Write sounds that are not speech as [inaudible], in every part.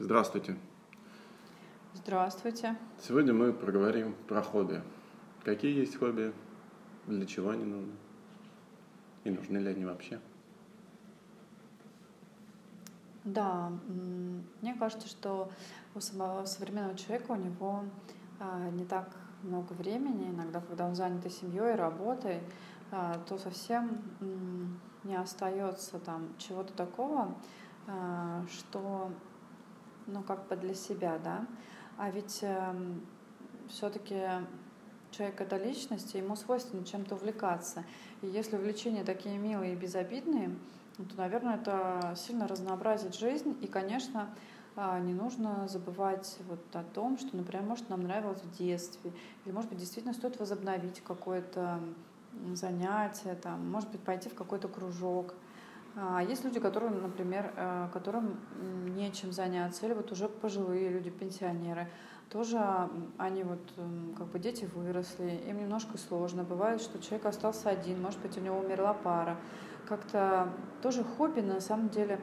Здравствуйте. Здравствуйте. Сегодня мы проговорим про хобби. Какие есть хобби, для чего они нужны и нужны ли они вообще? Да, мне кажется, что у самого современного человека у него а, не так много времени, иногда, когда он занят и семьей, и работой, а, то совсем не остается там чего-то такого, а, что ну, как бы для себя, да. А ведь э, все-таки человек это личность, и ему свойственно чем-то увлекаться. И если увлечения такие милые и безобидные, то, наверное, это сильно разнообразит жизнь. И, конечно, а, не нужно забывать вот о том, что, например, может, нам нравилось в детстве, или, может быть, действительно стоит возобновить какое-то занятие, там, может быть, пойти в какой-то кружок. А есть люди, которые, например, э, которым нечем заняться, или вот уже пожилые люди, пенсионеры, тоже они вот, как бы дети выросли, им немножко сложно. Бывает, что человек остался один, может быть, у него умерла пара. Как-то тоже хобби на самом деле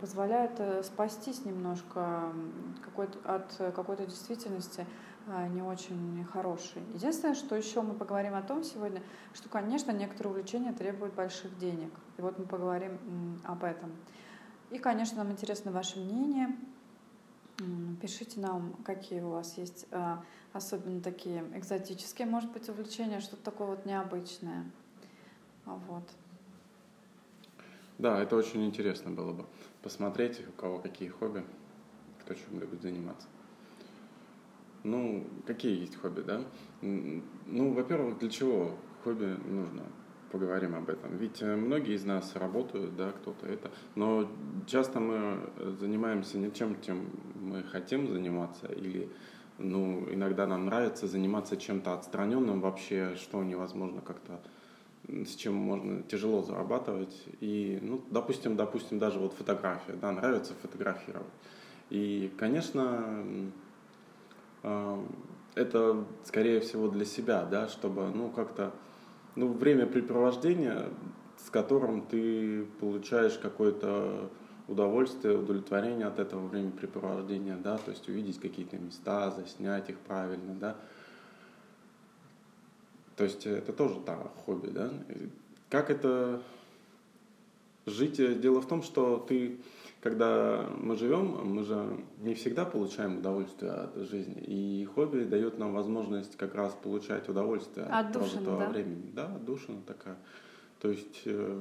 позволяет э, спастись немножко какой-то, от какой-то действительности, не очень хороший. Единственное, что еще мы поговорим о том сегодня, что, конечно, некоторые увлечения требуют больших денег. И вот мы поговорим об этом. И, конечно, нам интересно ваше мнение. Пишите нам, какие у вас есть а, особенно такие экзотические, может быть, увлечения, что-то такое вот необычное. Вот. Да, это очень интересно было бы посмотреть, у кого какие хобби, кто чем любит заниматься. Ну, какие есть хобби, да? Ну, во-первых, для чего хобби нужно? Поговорим об этом. Ведь э, многие из нас работают, да, кто-то это, но часто мы занимаемся не тем, чем мы хотим заниматься, или, ну, иногда нам нравится заниматься чем-то отстраненным вообще, что невозможно как-то с чем можно тяжело зарабатывать. И, ну, допустим, допустим, даже вот фотография, да, нравится фотографировать. И, конечно, это, скорее всего, для себя, да, чтобы, ну, как-то, ну, времяпрепровождение, с которым ты получаешь какое-то удовольствие, удовлетворение от этого времяпрепровождения, да, то есть увидеть какие-то места, заснять их правильно, да. То есть это тоже да, хобби, да. Как это жить? Дело в том, что ты когда мы живем, мы же не всегда получаем удовольствие от жизни. И хобби дает нам возможность как раз получать удовольствие от прожитого да? времени. Да, отдушина такая. То есть... Э,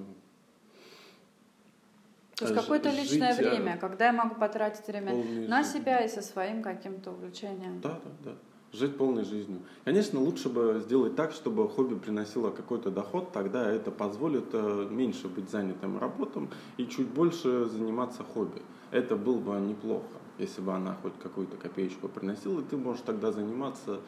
то есть какое-то личное э, время, когда я могу потратить время на себя и со своим каким-то увлечением. Да, да, да жить полной жизнью. Конечно, лучше бы сделать так, чтобы хобби приносило какой-то доход, тогда это позволит э, меньше быть занятым работом и чуть больше заниматься хобби. Это было бы неплохо, если бы она хоть какую-то копеечку приносила, и ты можешь тогда заниматься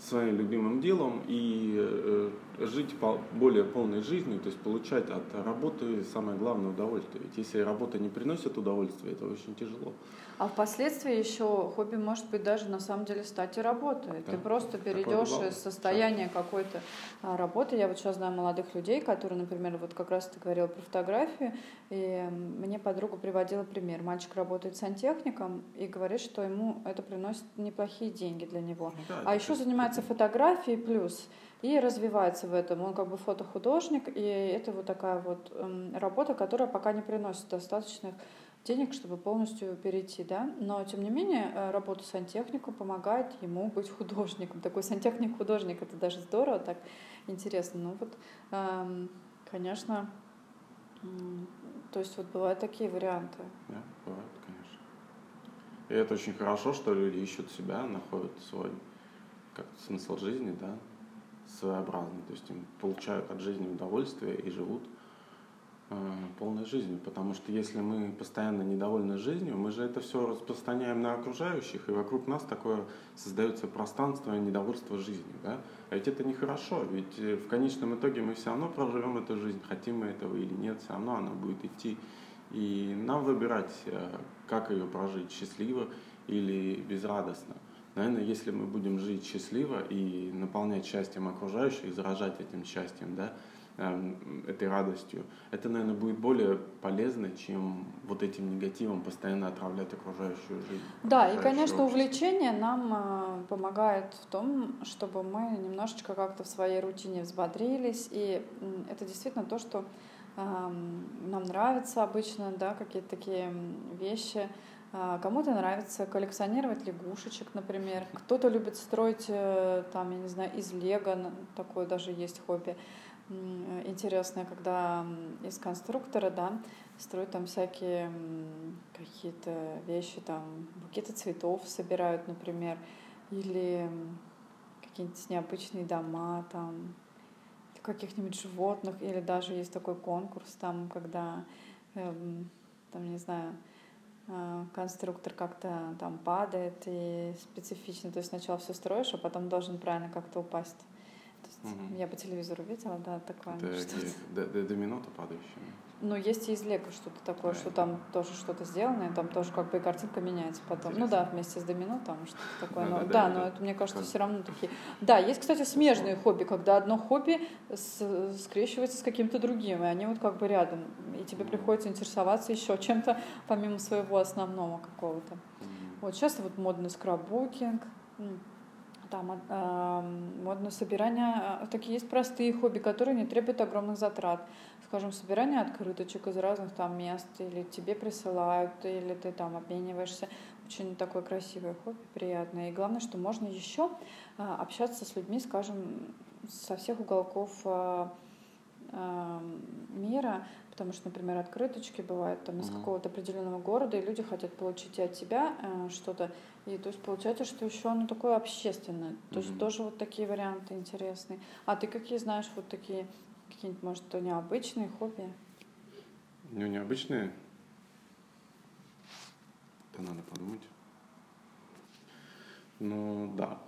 своим любимым делом и э, жить более полной жизнью, то есть получать от работы самое главное удовольствие. Ведь если работа не приносит удовольствия, это очень тяжело. А впоследствии еще хобби может быть даже на самом деле стать и работой. Да. Ты просто перейдешь из состояния какой-то а, работы. Я вот сейчас знаю молодых людей, которые, например, вот как раз ты говорила про фотографию, и мне подруга приводила пример. Мальчик работает сантехником и говорит, что ему это приносит неплохие деньги для него. Ну да, а еще занимается фотографией плюс и развивается в этом. Он как бы фотохудожник, и это вот такая вот эм, работа, которая пока не приносит достаточных денег, чтобы полностью перейти, да. Но, тем не менее, э, работа сантехника помогает ему быть художником. Такой сантехник-художник, это даже здорово, так интересно. Ну вот, эм, конечно, то есть вот бывают такие варианты. Да, бывают, конечно. И это очень хорошо, что люди ищут себя, находят свой как смысл жизни, да, своеобразный. То есть им получают от жизни удовольствие и живут полной жизнью, потому что если мы постоянно недовольны жизнью, мы же это все распространяем на окружающих, и вокруг нас такое создается пространство недовольства жизнью, да? А ведь это нехорошо, ведь э, в конечном итоге мы все равно проживем эту жизнь, хотим мы этого или нет, все равно она будет идти, и нам выбирать, э, как ее прожить, счастливо или безрадостно. Наверное, если мы будем жить счастливо и наполнять счастьем окружающих, заражать этим счастьем, да, этой радостью, это, наверное, будет более полезно, чем вот этим негативом постоянно отравлять окружающую жизнь. Да, и, конечно, общество. увлечение нам э, помогает в том, чтобы мы немножечко как-то в своей рутине взбодрились, и это действительно то, что эм, нам нравится обычно, да, какие-то такие вещи, а, Кому-то нравится коллекционировать лягушечек, например. Кто-то любит строить, э, там, я не знаю, из лего, такое даже есть хобби интересное, когда из конструктора, да, строят там всякие какие-то вещи, там, букеты цветов собирают, например, или какие-нибудь необычные дома, там, каких-нибудь животных, или даже есть такой конкурс, там, когда, эм, там, не знаю, э, конструктор как-то там падает и специфично, то есть сначала все строишь, а потом должен правильно как-то упасть. Угу. Я по телевизору видела, да, такое. Это до, домино-то падающее. Ну, есть и из Лего что-то такое, да, что там тоже что-то сделано, и там тоже как бы и картинка меняется потом. Интересно. Ну да, вместе с домино там что-то [laughs] такое. Да, но, да, да, да, но это, мне кажется, как... все равно такие. Да, есть, кстати, смежные хобби, когда одно хобби с... скрещивается с каким-то другим, и они вот как бы рядом. И тебе приходится интересоваться еще чем-то, помимо своего основного какого-то. Вот сейчас вот модный скраббукинг там э, модное собирание, а, такие есть простые хобби, которые не требуют огромных затрат. Скажем, собирание открыточек из разных там мест, или тебе присылают, или ты там обмениваешься. Очень такое красивое хобби, приятное. И главное, что можно еще э, общаться с людьми, скажем, со всех уголков э, мира, потому что, например, открыточки бывают там из какого-то определенного города, и люди хотят получить и от тебя э, что-то, и то есть получается, что еще оно такое общественное, то есть тоже вот такие варианты интересные. А ты какие знаешь вот такие какие-нибудь, может, необычные хобби? Ну, необычные? Это надо подумать. Ну, да.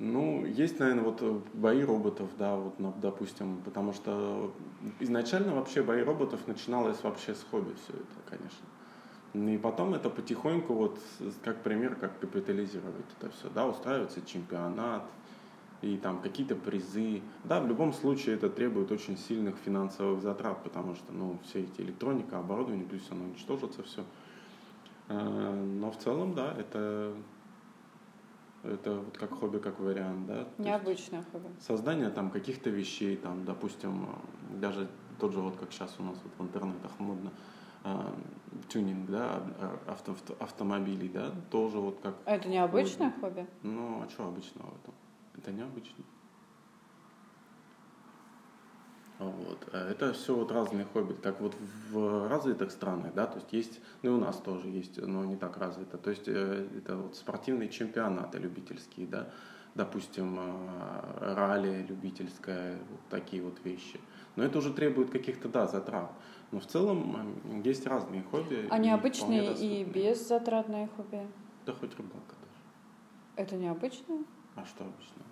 Ну, есть, наверное, вот э, бои роботов, да, вот, допустим, потому что изначально вообще бои роботов начиналось вообще с хобби все это, конечно. И потом это потихоньку, вот, как пример, как капитализировать это все, да, устраивается чемпионат, и там какие-то призы. Да, в любом случае это требует очень сильных финансовых затрат, потому что, ну, все эти электроника, оборудование, плюс оно уничтожится все. Э, но в целом, да, это это вот как хобби, как вариант, да? Необычное хобби. Создание там каких-то вещей, там, допустим, даже тот же вот как сейчас у нас вот в интернетах модно, э, тюнинг, да, авто, авто, автомобилей, да, тоже вот как... А это необычное хобби? хобби? Ну, а что обычного в этом? Это необычно. Вот. А это все вот разные хобби. Так вот в развитых странах, да, то есть есть, ну и у нас тоже есть, но не так развито. То есть э, это вот спортивные чемпионаты любительские, да, допустим, э, ралли любительское, вот такие вот вещи. Но это уже требует каких-то, да, затрат. Но в целом есть разные хобби. А необычные и, и беззатратные хобби? Да хоть рыбалка даже. Это необычно? А что обычно?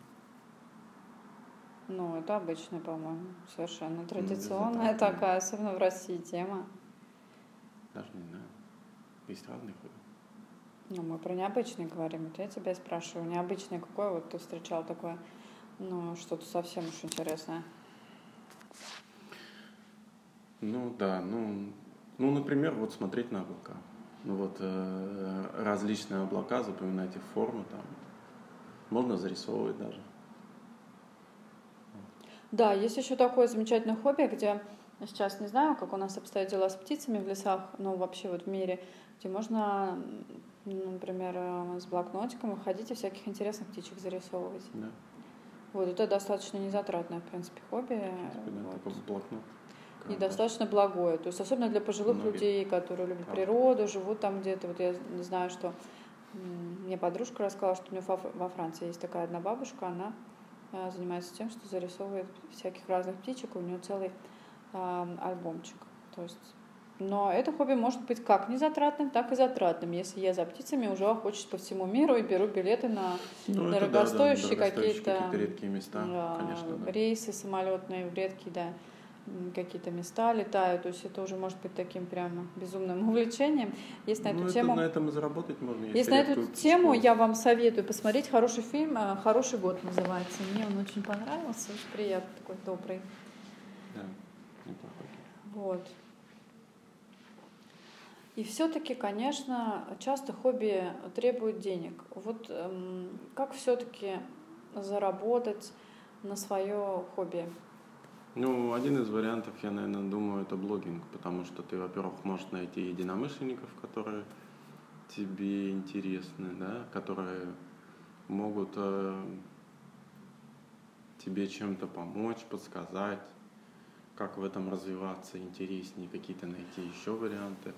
Ну, это обычная, по-моему, совершенно традиционная такая, особенно в России тема. Даже не знаю. Есть разные хобби. Ну, мы про необычные говорим. Вот я тебя спрашиваю, необычное какое вот ты встречал такое, ну, что-то совсем уж интересное? Ну, да, ну, ну, например, вот смотреть на облака. Ну, вот э, различные облака, запоминать их форму там. Можно зарисовывать даже. Да, есть еще такое замечательное хобби, где сейчас не знаю, как у нас обстоят дела с птицами в лесах, но вообще вот в мире, где можно, например, э, с блокнотиком выходить и всяких интересных птичек зарисовывать. Да. Вот это достаточно незатратное, в принципе, хобби. Да, вот. блокнот. И достаточно благое. То есть особенно для пожилых Многие. людей, которые любят Правда. природу, живут там где-то. Вот я знаю, что мне подружка рассказала, что у нее во Франции есть такая одна бабушка, она а, занимается тем, что зарисовывает всяких разных птичек, у нее целый э, альбомчик. То есть, но это хобби может быть как незатратным, так и затратным. Если я за птицами уже охочусь по всему миру и беру билеты на ну, дорогостоящие, да, да, какие-то какие редкие места, конечно, да. рейсы самолетные в редкие, да какие-то места летают, то есть это уже может быть таким прямо безумным [laughs] увлечением. Есть на эту ну, тему. на этом и заработать можно. Есть на эту тему я вам советую посмотреть хороший фильм, э, хороший год называется. Мне он очень понравился, очень приятный, такой добрый. Да, неплохой. Вот. И все-таки, конечно, часто хобби требует денег. Вот эм, как все-таки заработать на свое хобби? Ну, один из вариантов, я, наверное, думаю, это блогинг, потому что ты, во-первых, можешь найти единомышленников, которые тебе интересны, да, которые могут э, тебе чем-то помочь, подсказать, как в этом развиваться интереснее, какие-то найти еще варианты.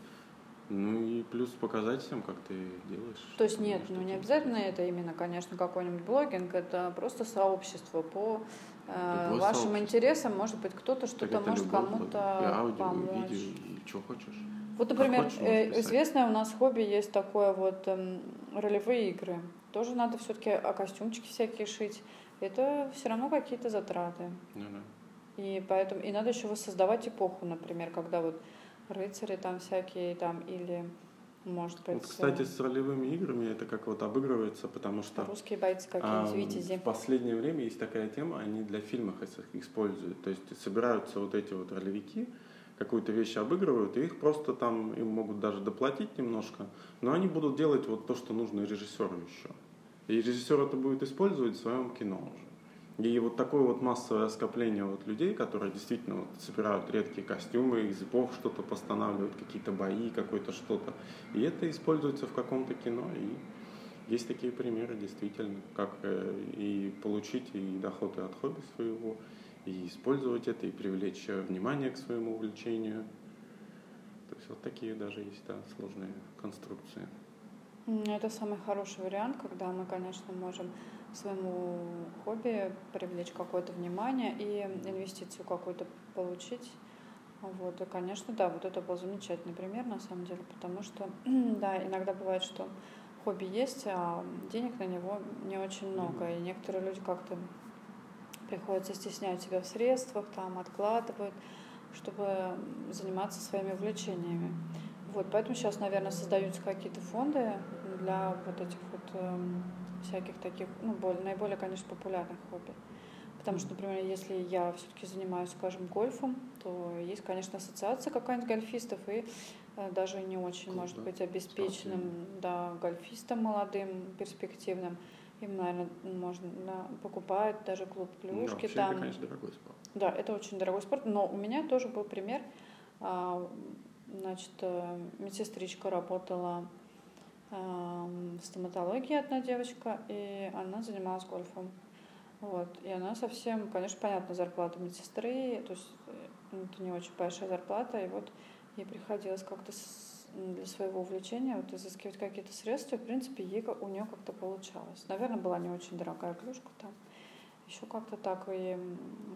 Ну и плюс показать всем, как ты делаешь. То есть нет, ну не обязательно это именно, конечно, какой-нибудь блогинг, это просто сообщество по э, вашим интересам. Может быть, кто-то что-то может кому-то помочь. И видео, и что хочешь. Вот, например, хочешь, э, известное у нас хобби есть такое вот э, ролевые игры. Тоже надо все-таки а костюмчики всякие шить. Это все равно какие-то затраты. Ну, да. И поэтому и надо еще воссоздавать эпоху, например, когда вот рыцари там всякие там или может быть. Вот, кстати, с ролевыми играми это как вот обыгрывается, потому что русские бойцы какие-нибудь а, витязи. В последнее время есть такая тема, они для фильмов используют. То есть собираются вот эти вот ролевики, какую-то вещь обыгрывают, и их просто там им могут даже доплатить немножко, но они будут делать вот то, что нужно режиссеру еще. И режиссер это будет использовать в своем кино уже. И вот такое вот массовое скопление вот людей, которые действительно вот собирают редкие костюмы, из эпох что-то постанавливают, какие-то бои, какое-то что-то. И это используется в каком-то кино. И есть такие примеры действительно, как э, и получить и доходы от хобби своего, и использовать это, и привлечь внимание к своему увлечению. То есть вот такие даже есть да, сложные конструкции. Это самый хороший вариант, когда мы, конечно, можем своему хобби привлечь какое-то внимание и инвестицию какую-то получить. Вот, и, конечно, да, вот это был замечательный пример, на самом деле, потому что, [clears throat] да, иногда бывает, что хобби есть, а денег на него не очень много, и некоторые люди как-то приходится стеснять себя в средствах, там, откладывают, чтобы заниматься своими увлечениями. Вот, поэтому сейчас, наверное, создаются какие-то фонды для вот этих вот эм, всяких таких, ну, более, наиболее, конечно, популярных хобби. Потому что, например, если я все-таки занимаюсь, скажем, гольфом, то есть, конечно, ассоциация какая-нибудь гольфистов и э, даже не очень, Клуб, может да? быть, обеспеченным да, гольфистом молодым, перспективным. Им, наверное, можно покупают даже клуб плюшки. Да, там. это, конечно, дорогой спорт. Да, это очень дорогой спорт. Но у меня тоже был пример. А, значит, э, медсестричка работала стоматологии одна девочка, и она занималась гольфом. Вот. И она совсем, конечно, понятно, зарплата медсестры, то есть э, это не очень большая зарплата, и вот ей приходилось как-то для своего увлечения вот изыскивать какие-то средства, и, в принципе, ей, у нее как-то получалось. Наверное, была не очень дорогая клюшка там. Еще как-то так. И,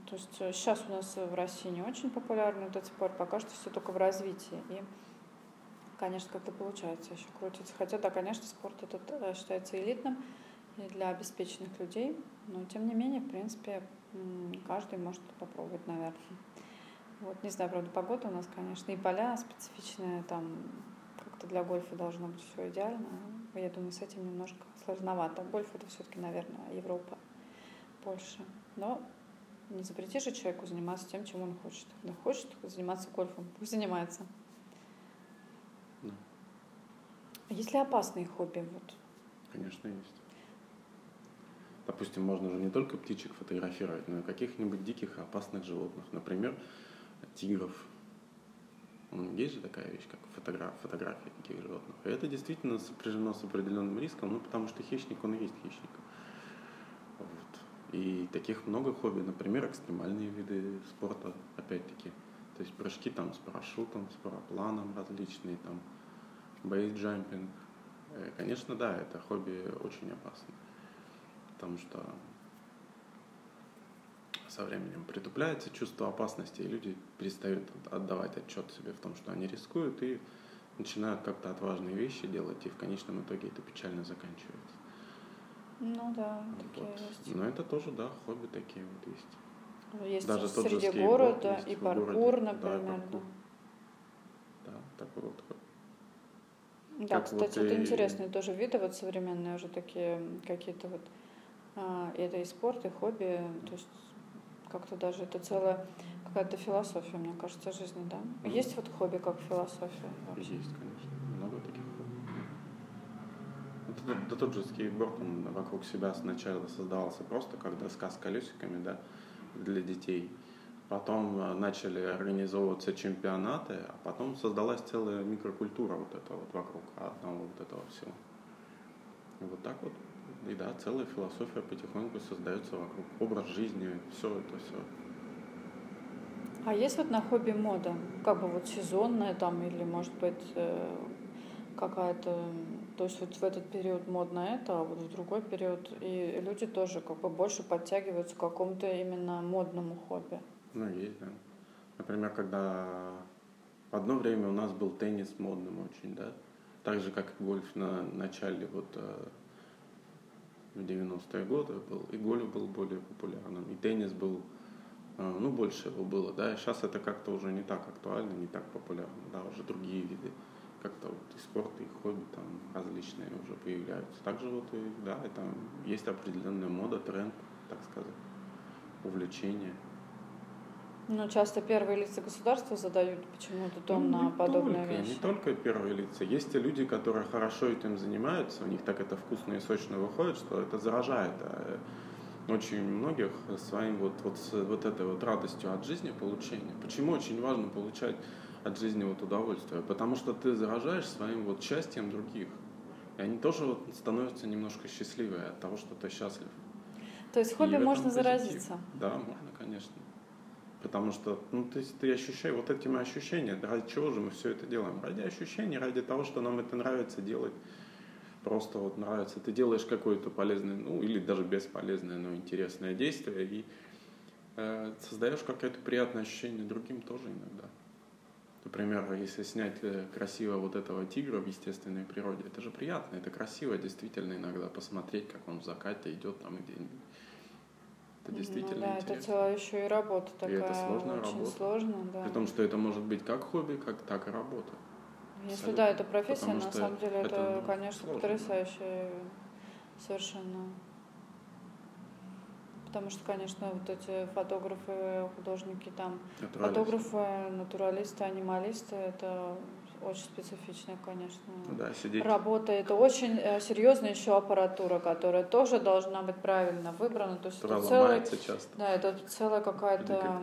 то есть сейчас у нас в России не очень популярный этот спорт, пока что все только в развитии. И конечно, как-то получается еще крутиться. Хотя, да, конечно, спорт этот э, считается элитным и для обеспеченных людей, но тем не менее, в принципе, каждый может попробовать, наверное. Вот, не знаю, правда, погода у нас, конечно, и поля специфичные, там как-то для гольфа должно быть все идеально. Я думаю, с этим немножко сложновато. Гольф это все-таки, наверное, Европа, Польша. Но не запрети же человеку заниматься тем, чем он хочет. Да хочет заниматься гольфом, пусть занимается. А есть ли опасные хобби? Вот? Конечно, есть. Допустим, можно же не только птичек фотографировать, но и каких-нибудь диких опасных животных. Например, тигров. Есть же такая вещь, как фотограф, фотография таких животных. И это действительно сопряжено с определенным риском, ну, потому что хищник, он и есть хищник. Вот. И таких много хобби. Например, экстремальные виды спорта, опять-таки. То есть прыжки там с парашютом, с парапланом различные, там, бейсджампинг. Э, конечно, да, это хобби очень опасно, потому что со временем притупляется чувство опасности, и люди перестают отдавать отчет себе в том, что они рискуют, и начинают как-то отважные вещи делать, и в конечном итоге это печально заканчивается. Ну да, такие вот. есть. Но это тоже, да, хобби такие вот есть. Есть Даже среди города и паркур, например. Да, паркур. да, такой вот хобби. Да, кстати, вот это и... интересные тоже виды, вот современные уже такие какие-то вот, а, это и спорт, и хобби, то есть как-то даже это целая какая-то философия, мне кажется, жизни, да? Mm-hmm. Есть вот хобби как философия? Вообще? Есть, конечно. Много таких хобби. Да, да тот же скейтборд, он вокруг себя сначала создавался просто как доска с колесиками, да, для детей. Потом э, начали организовываться чемпионаты, а потом создалась целая микрокультура вот этого вот вокруг одного вот этого всего. И вот так вот, и да, целая философия потихоньку создается вокруг образ жизни, все это все. А есть вот на хобби мода, как бы вот сезонная там или может быть э, какая-то, то есть вот в этот период модно это, а вот в другой период и люди тоже как бы больше подтягиваются к какому-то именно модному хобби. Ну, есть, да. Например, когда одно время у нас был теннис модным очень, да, так же, как и гольф на начале вот э, в 90-е годы был, и гольф был более популярным, и теннис был, э, ну, больше его было, да, и сейчас это как-то уже не так актуально, не так популярно, да, уже другие виды, как-то вот и спорт, и хобби там различные уже появляются. Также вот и, да, и там есть определенная мода, тренд, так сказать, увлечение. Ну, часто первые лица государства задают почему-то тон ну, на подобные только, вещи. Не только первые лица. Есть и люди, которые хорошо этим занимаются, у них так это вкусно и сочно выходит, что это заражает. А очень многих своим вот, вот, вот этой вот радостью от жизни получения. Почему очень важно получать от жизни вот удовольствие? Потому что ты заражаешь своим вот счастьем других. И они тоже вот становятся немножко счастливые от того, что ты счастлив. То есть хобби можно заразиться? Да, можно, конечно. Потому что, ну, есть ты ощущаешь вот этими ощущениями, ради чего же мы все это делаем? Ради ощущений, ради того, что нам это нравится делать. Просто вот нравится. Ты делаешь какое-то полезное, ну, или даже бесполезное, но интересное действие, и э, создаешь какое-то приятное ощущение другим тоже иногда. Например, если снять э, красиво вот этого тигра в естественной природе, это же приятно, это красиво действительно иногда посмотреть, как он в закате идет там где-нибудь это действительно ну, да, интересно. это целая еще и работа такая. И это сложная очень работа. сложно, да. При том, что это может быть как хобби, как так и работа. Если Абсолютно. да, это профессия, Потому на самом деле это, это конечно, сложно. потрясающе совершенно. Потому что, конечно, вот эти фотографы, художники там, фотографы, натуралисты, анималисты, это очень специфичная, конечно, да, сидеть. работа. Это очень э, серьезная еще аппаратура, которая тоже должна быть правильно выбрана. То есть это целая, часто. Да, это целая какая-то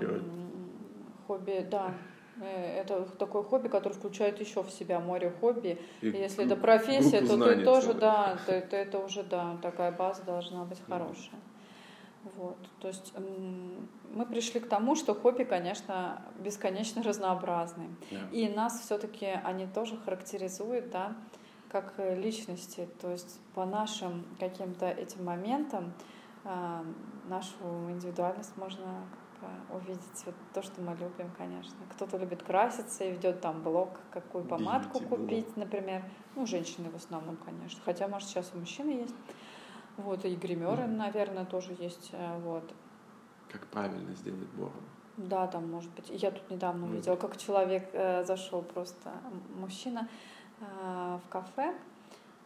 хобби, да. Э, это такое хобби, которое включает еще в себя море хобби. И Если это профессия, то ты тоже, целых. да, то, то это уже, да, такая база должна быть хорошая. Вот. То есть мы пришли к тому, что хобби, конечно, бесконечно разнообразны. Yeah. И нас все-таки они тоже характеризуют, да, как личности. То есть по нашим каким-то этим моментам э, нашу индивидуальность можно увидеть вот то, что мы любим, конечно. Кто-то любит краситься и ведет там блог, какую помадку купить, было. например. Ну, женщины в основном, конечно. Хотя, может, сейчас у мужчины есть. Вот, и гримеры, mm. наверное, тоже есть. Э, вот. Как правильно сделать бороду. Да, там может быть. Я тут недавно увидела, как человек э, зашел просто, мужчина, э, в кафе,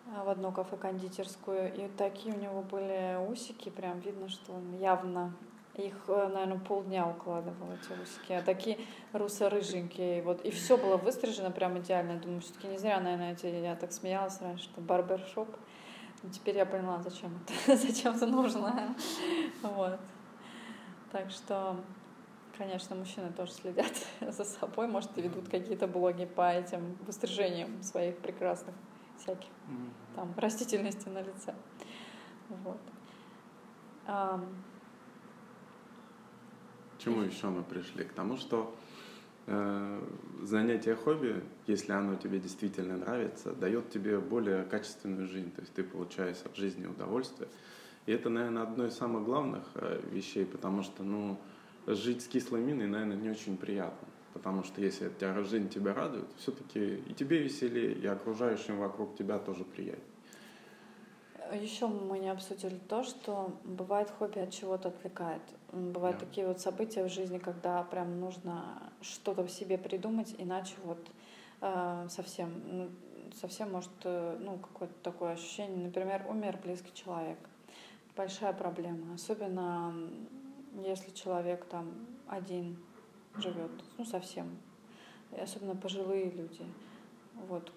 э, в одно кафе кондитерскую, и такие у него были усики, прям видно, что он явно их, э, наверное, полдня укладывал, эти усики. А такие руссо-рыженькие. Вот. И все было выстрижено прям идеально. Думаю, все-таки не зря, наверное, эти, я так смеялась раньше, что барбершоп. Теперь я поняла, зачем это, [laughs] зачем это нужно. Вот. Так что, конечно, мужчины тоже следят [laughs] за собой, может, и ведут какие-то блоги по этим выстрижениям своих прекрасных всяких там растительности на лице. Вот. К чему еще мы пришли? К тому, что занятие хобби, если оно тебе действительно нравится, дает тебе более качественную жизнь. То есть ты получаешь от жизни удовольствие. И это, наверное, одно из самых главных э, вещей, потому что, ну, жить с кислой миной, наверное, не очень приятно. Потому что если тебя, жизнь тебя радует, все-таки и тебе веселее, и окружающим вокруг тебя тоже приятнее. Еще мы не обсудили то, что бывает хобби от чего-то отвлекает. Бывают да. такие вот события в жизни, когда прям нужно что-то в себе придумать, иначе вот э, совсем, ну, совсем может, э, ну, какое-то такое ощущение. Например, умер близкий человек. Большая проблема. Особенно если человек там один живет, ну совсем, и особенно пожилые люди. Вот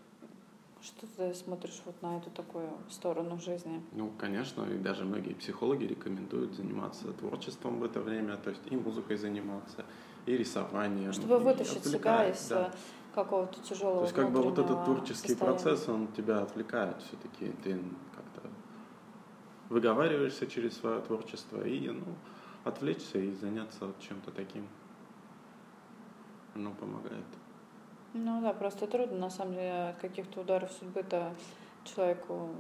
что ты смотришь вот на эту такую сторону жизни? Ну, конечно, и даже многие психологи рекомендуют заниматься творчеством в это время, то есть и музыкой заниматься, и рисованием. Чтобы вытащить себя из да. Э, какого-то тяжелого То есть как бы вот этот творческий состояния. процесс, он тебя отвлекает все-таки, ты как-то выговариваешься через свое творчество и, ну, отвлечься и заняться чем-то таким. Оно помогает. Ну да, просто трудно, на самом деле, от каких-то ударов судьбы-то человеку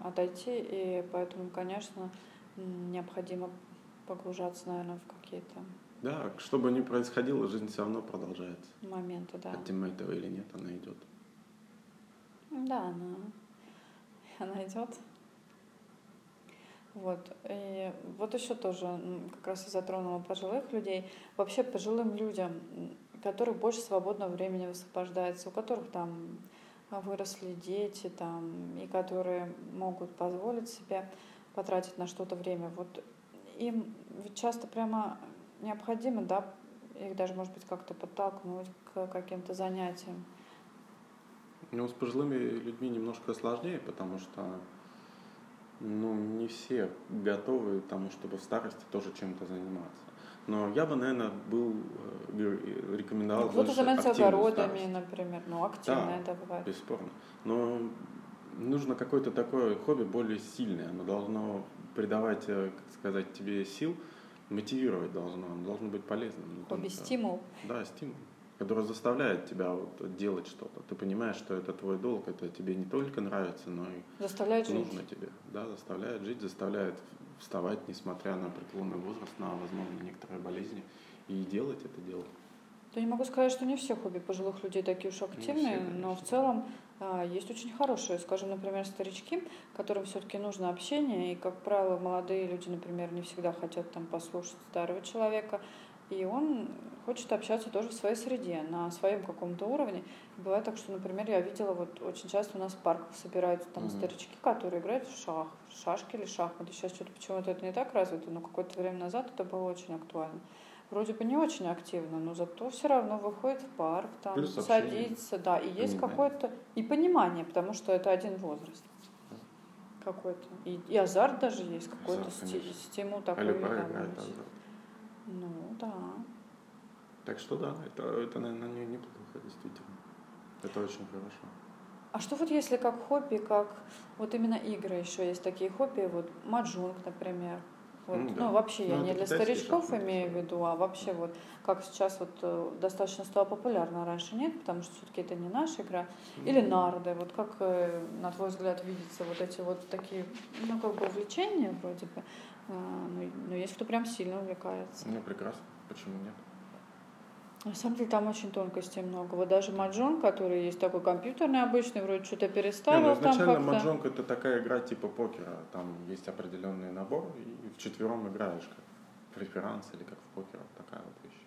отойти, и поэтому, конечно, необходимо погружаться, наверное, в какие-то... Да, что бы ни происходило, жизнь все равно продолжается. Моменты, да. Хотим мы этого или нет, она идет. Да, она, она идет. Вот. И вот еще тоже как раз и затронула пожилых людей. Вообще пожилым людям которых больше свободного времени высвобождается, у которых там выросли дети, там, и которые могут позволить себе потратить на что-то время. Вот им часто прямо необходимо, да, их даже, может быть, как-то подтолкнуть к каким-то занятиям. Ну, с пожилыми людьми немножко сложнее, потому что ну, не все готовы к тому, чтобы в старости тоже чем-то заниматься. Но я бы, наверное, был, э, рекомендовал ну, Кто-то занимается огородами, старость. например, ну, активное да, это бывает. бесспорно. Но нужно какое-то такое хобби более сильное. Оно должно придавать, э, как сказать, тебе сил, мотивировать должно, оно должно быть полезным. Хобби – стимул. Да, стимул который заставляет тебя вот делать что-то. Ты понимаешь, что это твой долг, это тебе не только нравится, но и заставляет нужно жить. тебе. Да, заставляет жить, заставляет вставать, несмотря на преклонный возраст, на, возможно, некоторые болезни, и делать это дело. Я не могу сказать, что не все хобби пожилых людей такие уж активные, все, но в целом а, есть очень хорошие, скажем, например, старички, которым все-таки нужно общение, и, как правило, молодые люди, например, не всегда хотят там послушать старого человека, и он хочет общаться тоже в своей среде, на своем каком-то уровне. Бывает так, что, например, я видела, вот очень часто у нас в парках собираются там mm-hmm. старички, которые играют в шах, в шашки или шахматы. Сейчас что-то почему-то это не так развито, но какое-то время назад это было очень актуально. Вроде бы не очень активно, но зато все равно выходит в парк, там Плюс садится, да, и есть какое-то и понимание, потому что это один возраст какой-то. И, и азарт даже есть, какой-то стимул такой. А ну, да. Так что да, это, это наверное, неплохо, действительно. Это очень хорошо. А что вот если как хобби, как вот именно игры еще есть такие хобби, вот маджунг, например, вот, mm, да. Ну, вообще, ну, я не для старичков шахматы, имею в виду, а вообще вот, как сейчас вот э, достаточно стало популярно, раньше нет, потому что все-таки это не наша игра. Mm. Или нарды, вот как, э, на твой взгляд, видится вот эти вот такие, ну, как бы увлечения вроде бы, ну, но есть кто прям сильно увлекается. Ну, прекрасно, почему нет? На самом деле там очень тонкостей много. Вот даже маджон, который есть такой компьютерный обычный, вроде что-то переставил. Не, ну, изначально там маджонг это такая игра типа покера. Там есть определенный набор, и в четвером играешь как преферанс или как в покер. Такая вот вещь.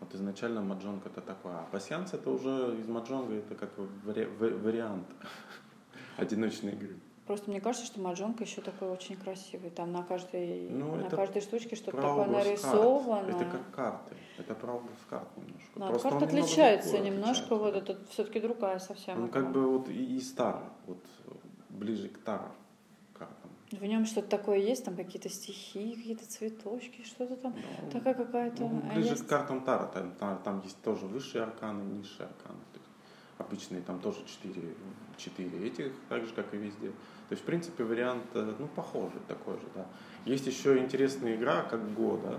Вот изначально маджонг это такое. А пассианс это уже из маджонга это как вари- вариант [laughs] одиночной игры. Просто мне кажется, что маджонка еще такой очень красивый. Там на каждой, ну, на каждой штучке что-то такое нарисовано. Карт. Это как карты. Это про образ карт немножко. Да, Просто отличается немножко. Отличается. Вот это все-таки другая совсем. Он как бы вот и, и старый, вот ближе к таро картам. В нем что-то такое есть, там какие-то стихи, какие-то цветочки, что-то там, ну, такая какая-то... Ну, ближе есть... к картам Таро, там, там, там есть тоже высшие арканы, низшие арканы. То обычные там тоже четыре, четыре этих, так же, как и везде. То есть, в принципе, вариант, э, ну, похожий такой же, да. Есть еще интересная игра, как Года.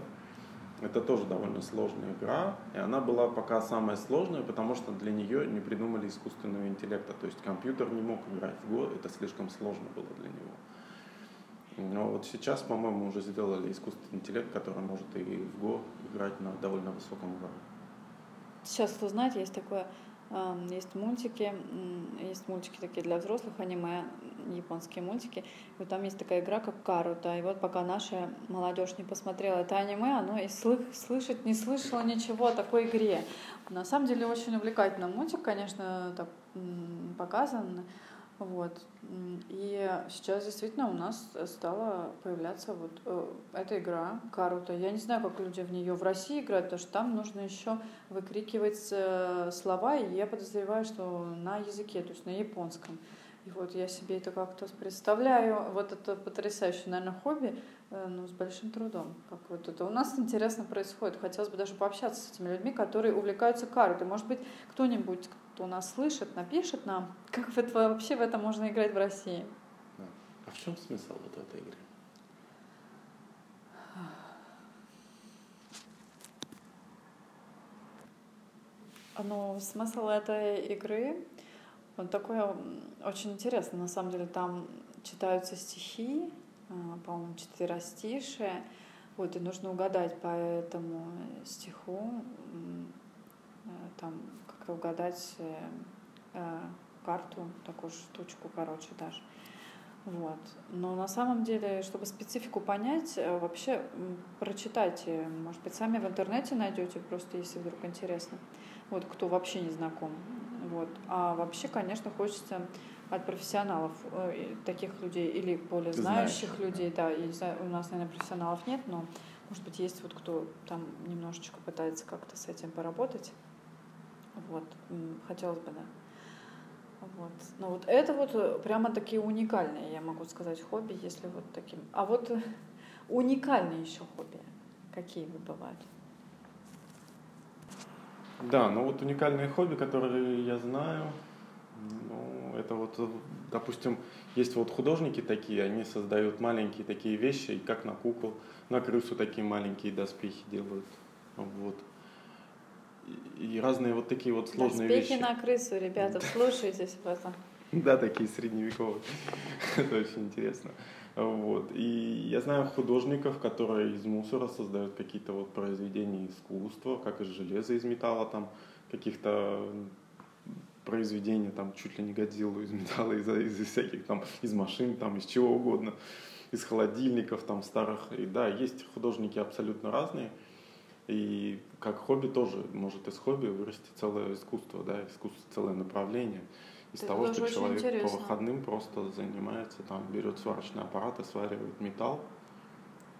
Это тоже довольно сложная игра, и она была пока самая сложная, потому что для нее не придумали искусственного интеллекта. То есть компьютер не мог играть в Го, это слишком сложно было для него. Но вот сейчас, по-моему, уже сделали искусственный интеллект, который может и в Го играть на довольно высоком уровне. Сейчас, кто знает, есть такое есть мультики, есть мультики такие для взрослых, аниме, японские мультики. И вот там есть такая игра, как Карута. И вот пока наша молодежь не посмотрела это аниме, оно и слых, слышать не слышала ничего о такой игре. На самом деле очень увлекательный мультик, конечно, так показан. Вот. И сейчас действительно у нас стала появляться вот э, эта игра Карута. Я не знаю, как люди в нее в России играют, потому что там нужно еще выкрикивать э, слова, и я подозреваю, что на языке, то есть на японском. И вот я себе это как-то представляю. Вот это потрясающее, наверное, хобби, э, но с большим трудом. Как вот это у нас интересно происходит. Хотелось бы даже пообщаться с этими людьми, которые увлекаются картой. Может быть, кто-нибудь, кто нас слышит, напишет нам, [laughs] как в это, вообще в это можно играть в России. А в чем смысл вот этой игры? Ну, смысл этой игры, он такой очень интересный. На самом деле там читаются стихи, а, по-моему, четверостишие. Вот, и нужно угадать по этому стиху, э, там как-то угадать э, э, карту, такую штучку, короче, даже. Вот. Но на самом деле, чтобы специфику понять, э, вообще прочитайте, может быть, сами в интернете найдете, просто если вдруг интересно. Вот, кто вообще не знаком. Вот. А вообще, конечно, хочется от профессионалов э, таких людей или более знающих Знаешь. людей, да, я не знаю, у нас, наверное, профессионалов нет, но, может быть, есть вот кто там немножечко пытается как-то с этим поработать. Вот, хотелось бы, да. Вот. Но вот это вот э, прямо такие уникальные, я могу сказать, хобби, если вот таким. А вот э, [laughs] уникальные еще хобби, какие вы бывают? Да, ну вот уникальные хобби, которые я знаю, ну, это вот, допустим, есть вот художники такие, они создают маленькие такие вещи, как на кукол, на крысу такие маленькие доспехи делают. Вот и разные вот такие вот сложные Доспехи вещи. на крысу, ребята, слушайтесь в этом. Да, такие средневековые. [laughs] Это очень интересно. Вот. И я знаю художников, которые из мусора создают какие-то вот произведения искусства, как из железа, из металла, там каких-то произведений, там чуть ли не Годзиллу из металла, из, из всяких там, из машин, там, из чего угодно, из холодильников там старых. И да, есть художники абсолютно разные. И как хобби тоже может из хобби вырасти целое искусство, да, искусство целое направление. Из Это того, что человек интересно. по выходным просто занимается, там берет сварочный аппарат и сваривает металл,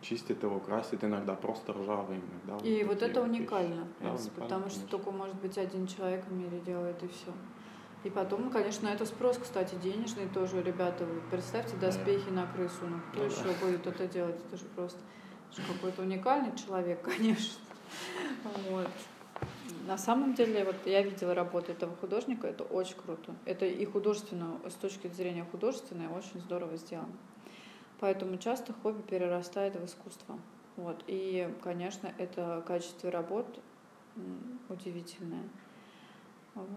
чистит его, красит, иногда просто ржавый, иногда. И вот, это уникально, в принципе, да, потому конечно. что только может быть один человек в мире делает и все. И потом, конечно, это спрос, кстати, денежный тоже, ребята. Вы представьте доспехи на крысу, ну кто да. еще будет это делать? Это же просто какой-то уникальный человек, [laughs] конечно. Вот. На самом деле, вот я видела работу этого художника, это очень круто. Это и художественно, с точки зрения художественной, очень здорово сделано. Поэтому часто хобби перерастает в искусство. Вот. И, конечно, это качество работ удивительное. Вот.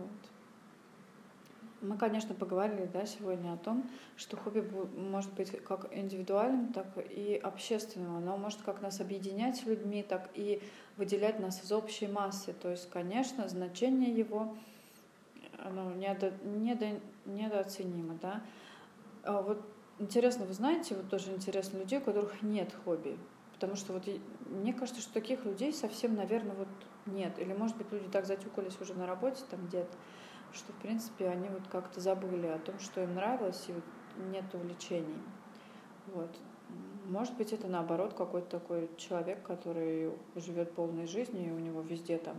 Мы, конечно, поговорили да, сегодня о том, что хобби может быть как индивидуальным, так и общественным. Оно может как нас объединять с людьми, так и выделять нас из общей массы. То есть, конечно, значение его оно недо, недо, недооценимо. Да? А вот интересно, вы знаете, вот тоже интересно людей, у которых нет хобби. Потому что вот мне кажется, что таких людей совсем, наверное, вот нет. Или, может быть, люди так затюкались уже на работе там где-то, что, в принципе, они вот как-то забыли о том, что им нравилось, и вот нет увлечений. Вот. Может быть, это наоборот какой-то такой человек, который живет полной жизнью, и у него везде там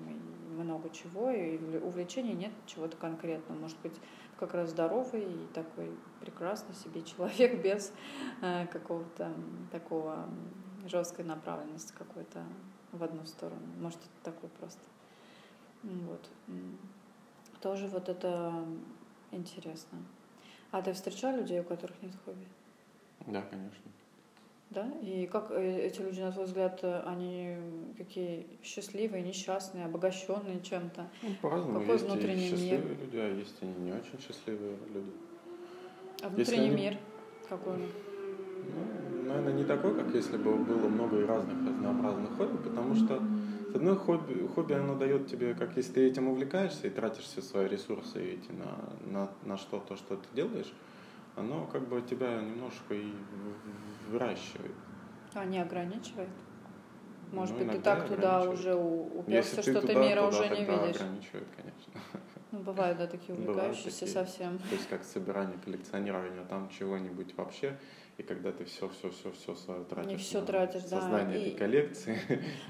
много чего, и увлечений нет чего-то конкретного. Может быть, как раз здоровый и такой прекрасный себе [laughs] человек без э, какого-то такого жесткой направленности какой-то в одну сторону. Может, это такой просто. Вот. Тоже вот это интересно. А ты встречал людей, у которых нет хобби? Да, конечно. Да? И как э, эти люди, на твой взгляд, э, они какие счастливые, несчастные, обогащенные чем-то? Ну, по-разному. Какой есть внутренний и счастливые мир? люди, а есть и не очень счастливые люди. А внутренний они... мир какой он? Ну, наверное, не такой, как если бы было много разных разнообразных хобби, потому что с одной хобби, хобби оно дает тебе, как если ты этим увлекаешься и тратишь все свои ресурсы эти на, на, на что-то, что ты делаешь, оно как бы тебя немножко и выращивает. А не ограничивает? Может ну, быть, ты так туда уже уперся, что ты мира уже не видишь. ограничивает, конечно. [laughs] Ну, бывают, да, такие увлекающиеся такие, совсем. То есть как собирание, коллекционирование там чего-нибудь вообще, и когда ты все, все, все, все свое тратишь. Не все тратишь, да. Сознание этой коллекции,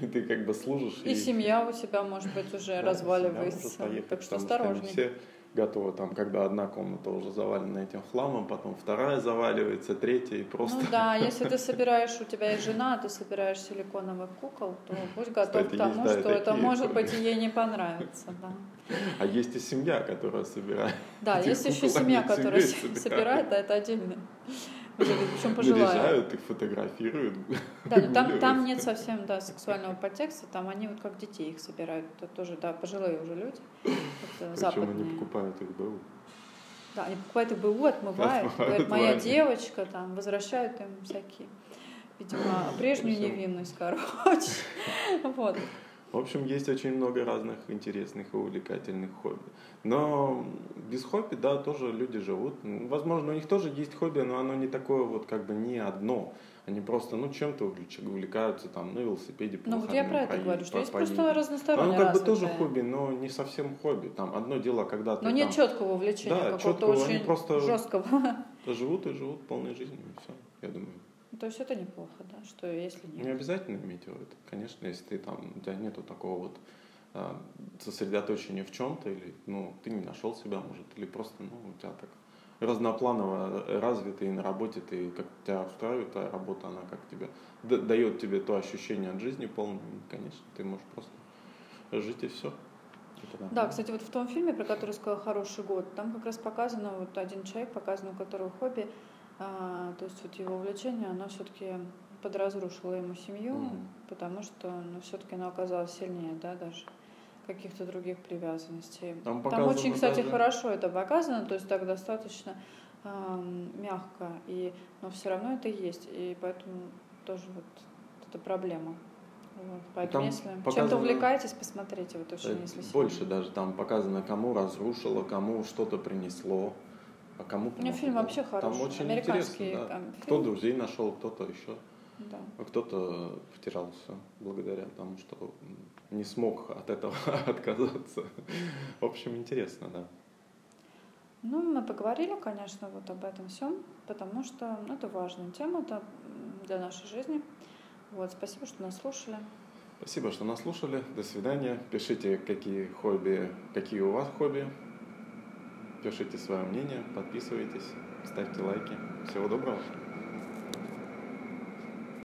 [laughs] ты как бы служишь. И, семья у тебя, может быть, уже [laughs] разваливается. так что осторожней готово, там, когда одна комната уже завалена этим хламом, потом вторая заваливается, третья и просто... Ну да, [laughs] если ты собираешь, у тебя есть жена, ты собираешь силиконовых кукол, то будь готов Кстати, к тому, есть, да, что это может быть ей не понравится, да. [laughs] А есть и семья, которая собирает. Да, есть еще семья, которая собирает, да, это отдельно. Причем пожилая. Наряжают их, фотографируют. Да, но [laughs] там, там нет совсем да, сексуального подтекста, там они вот как детей их собирают. Это тоже, да, пожилые уже люди. Причем западные. они покупают их БУ. Да, они покупают их БУ, отмывают, говорят, моя девочка, там, возвращают им всякие, видимо, [laughs] прежнюю невинность, короче. Вот. В общем, есть очень много разных интересных и увлекательных хобби. Но без хобби, да, тоже люди живут. Возможно, у них тоже есть хобби, но оно не такое вот как бы не одно. Они просто, ну, чем-то увлекаются, там, на велосипеде Ну, вот я про это проедет, говорю, что есть просто разностороннее Оно как бы тоже хобби, но не совсем хобби. Там одно дело, когда ты Но нет четкого увлечения, да, какого-то четкого, очень они просто жесткого. Живут и живут полной жизнью, и все, я думаю. То есть это неплохо, да, что если нет. Не обязательно иметь его. Это, конечно, если ты там, у тебя нету такого вот а, сосредоточения в чем-то, или ну, ты не нашел себя, может, или просто ну, у тебя так разнопланово развитый на работе, ты как тебя устраивает твоя работа, она как тебе дает тебе то ощущение от жизни полное, конечно, ты можешь просто жить и все. Да, кстати, вот в том фильме, про который сказал «Хороший год», там как раз показано, вот один человек, показано, у которого хобби а, то есть вот его увлечение, оно все-таки подразрушило ему семью, mm потому что ну, все-таки оно оказалось сильнее, да, даже каких-то других привязанностей. Там, Там очень, кстати, даже... хорошо это показано, то есть так достаточно э, мягко, и, но все равно это есть, и поэтому тоже вот это проблема. Вот. Поэтому, там если показано... чем-то увлекаетесь, посмотрите, вот очень, если Больше даже там показано, кому разрушило, кому что-то принесло. А кому помогло? У фильм вообще хороший. Там очень Американский интересно, да. Кто друзей нашел, кто-то еще. Да. А кто-то потерялся благодаря тому, что не смог от этого [laughs] отказаться. В общем, интересно, да. Ну, мы поговорили, конечно, вот об этом всем, потому что ну, это важная тема это для нашей жизни. Вот, спасибо, что нас слушали. Спасибо, что нас слушали. До свидания. Пишите, какие хобби, какие у вас хобби. Пишите свое мнение, подписывайтесь, ставьте лайки. Всего доброго.